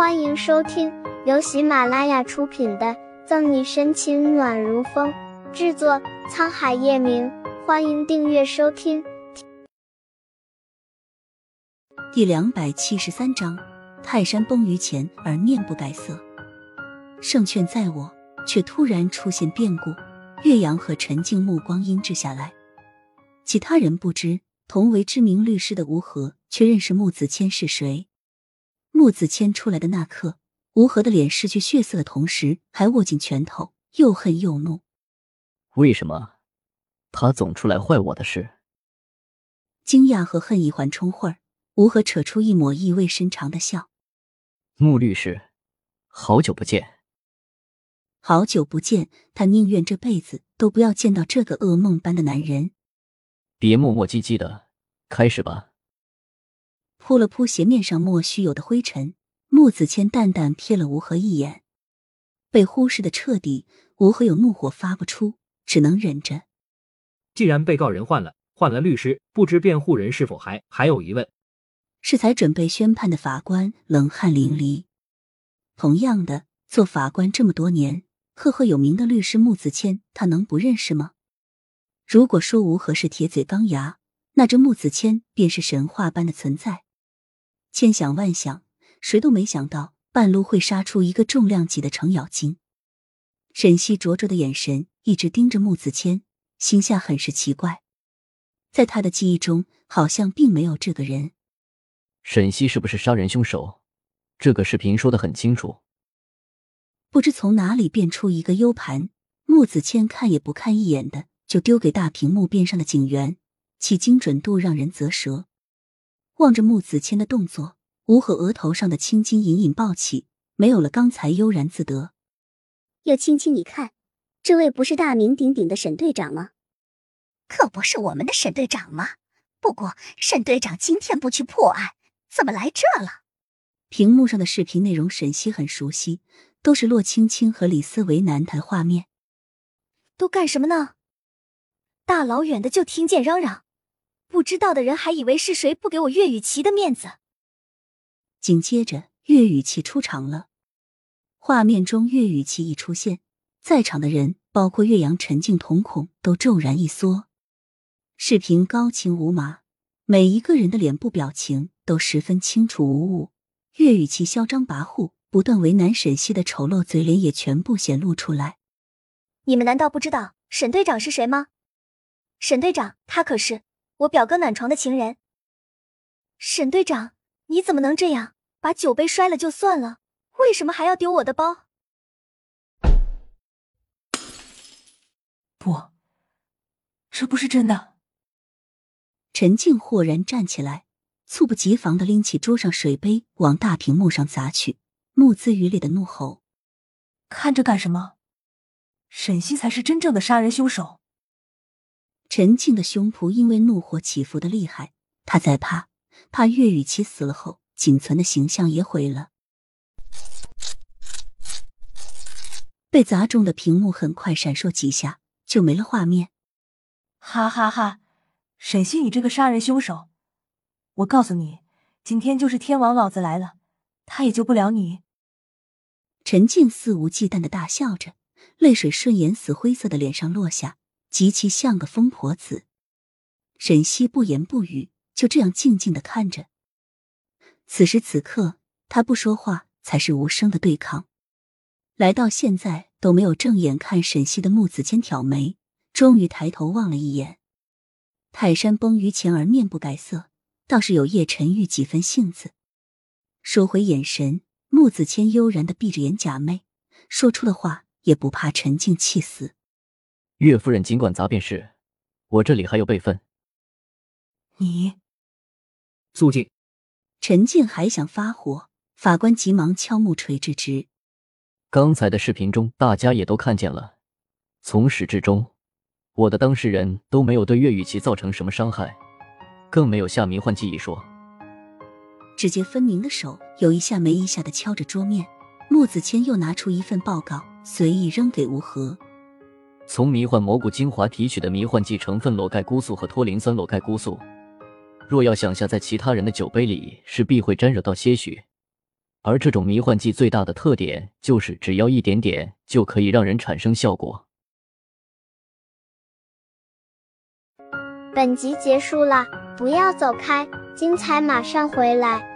欢迎收听由喜马拉雅出品的《赠你深情暖如风》，制作沧海夜明。欢迎订阅收听。第两百七十三章：泰山崩于前而面不改色。胜券在我，却突然出现变故。岳阳和陈静目光阴滞下来，其他人不知，同为知名律师的吴和却认识穆子谦是谁。穆子谦出来的那刻，吴和的脸失去血色的同时，还握紧拳头，又恨又怒。为什么他总出来坏我的事？惊讶和恨意缓冲会儿，吴和扯出一抹意味深长的笑。穆律师，好久不见。好久不见，他宁愿这辈子都不要见到这个噩梦般的男人。别磨磨唧唧的，开始吧。扑了扑鞋面上莫须有的灰尘，穆子谦淡淡瞥了吴和一眼，被忽视的彻底。吴和有怒火发不出，只能忍着。既然被告人换了，换了律师，不知辩护人是否还还有疑问？是才准备宣判的法官冷汗淋漓。同样的，做法官这么多年。赫赫有名的律师穆子谦，他能不认识吗？如果说吴和是铁嘴钢牙，那这穆子谦便是神话般的存在。千想万想，谁都没想到半路会杀出一个重量级的程咬金。沈西灼灼的眼神一直盯着穆子谦，心下很是奇怪，在他的记忆中，好像并没有这个人。沈西是不是杀人凶手？这个视频说的很清楚。不知从哪里变出一个 U 盘，穆子谦看也不看一眼的就丢给大屏幕边上的警员，其精准度让人啧舌。望着穆子谦的动作，吴和额头上的青筋隐隐暴起，没有了刚才悠然自得。叶青青，你看，这位不是大名鼎鼎的沈队长吗？可不是我们的沈队长吗？不过沈队长今天不去破案，怎么来这了？屏幕上的视频内容，沈西很熟悉。都是洛青青和李思维难谈画面，都干什么呢？大老远的就听见嚷嚷，不知道的人还以为是谁不给我岳雨琪的面子。紧接着，岳雨琪出场了。画面中，岳雨琪一出现，在场的人，包括岳阳、陈静，瞳孔都骤然一缩。视频高清无码，每一个人的脸部表情都十分清楚无误。岳雨琪嚣张跋扈。不断为难沈西的丑陋嘴脸也全部显露出来。你们难道不知道沈队长是谁吗？沈队长，他可是我表哥暖床的情人。沈队长，你怎么能这样？把酒杯摔了就算了，为什么还要丢我的包？不，这不是真的。陈静豁然站起来，猝不及防的拎起桌上水杯，往大屏幕上砸去。目眦欲裂的怒吼：“看着干什么？沈西才是真正的杀人凶手！”陈静的胸脯因为怒火起伏的厉害，她在怕，怕岳雨琪死了后，仅存的形象也毁了。被砸中的屏幕很快闪烁几下，就没了画面。哈哈哈！沈西，你这个杀人凶手！我告诉你，今天就是天王老子来了，他也救不了你。陈静肆无忌惮的大笑着，泪水顺眼死灰色的脸上落下，极其像个疯婆子。沈西不言不语，就这样静静的看着。此时此刻，他不说话才是无声的对抗。来到现在都没有正眼看沈西的穆子谦挑眉，终于抬头望了一眼。泰山崩于前而面不改色，倒是有叶晨玉几分性子。收回眼神。穆子谦悠然的闭着眼假寐，说出的话也不怕陈静气死。岳夫人尽管砸便是，我这里还有备份。你肃静！陈静还想发火，法官急忙敲木锤制止。刚才的视频中，大家也都看见了，从始至终，我的当事人都没有对岳雨琪造成什么伤害，更没有下迷幻剂一说。指节分明的手有一下没一下的敲着桌面，穆子谦又拿出一份报告，随意扔给吴和。从迷幻蘑菇精华提取的迷幻剂成分裸盖菇素和脱磷酸裸盖菇素。若要想下在其他人的酒杯里，势必会沾惹到些许。而这种迷幻剂最大的特点就是，只要一点点就可以让人产生效果。本集结束了，不要走开，精彩马上回来。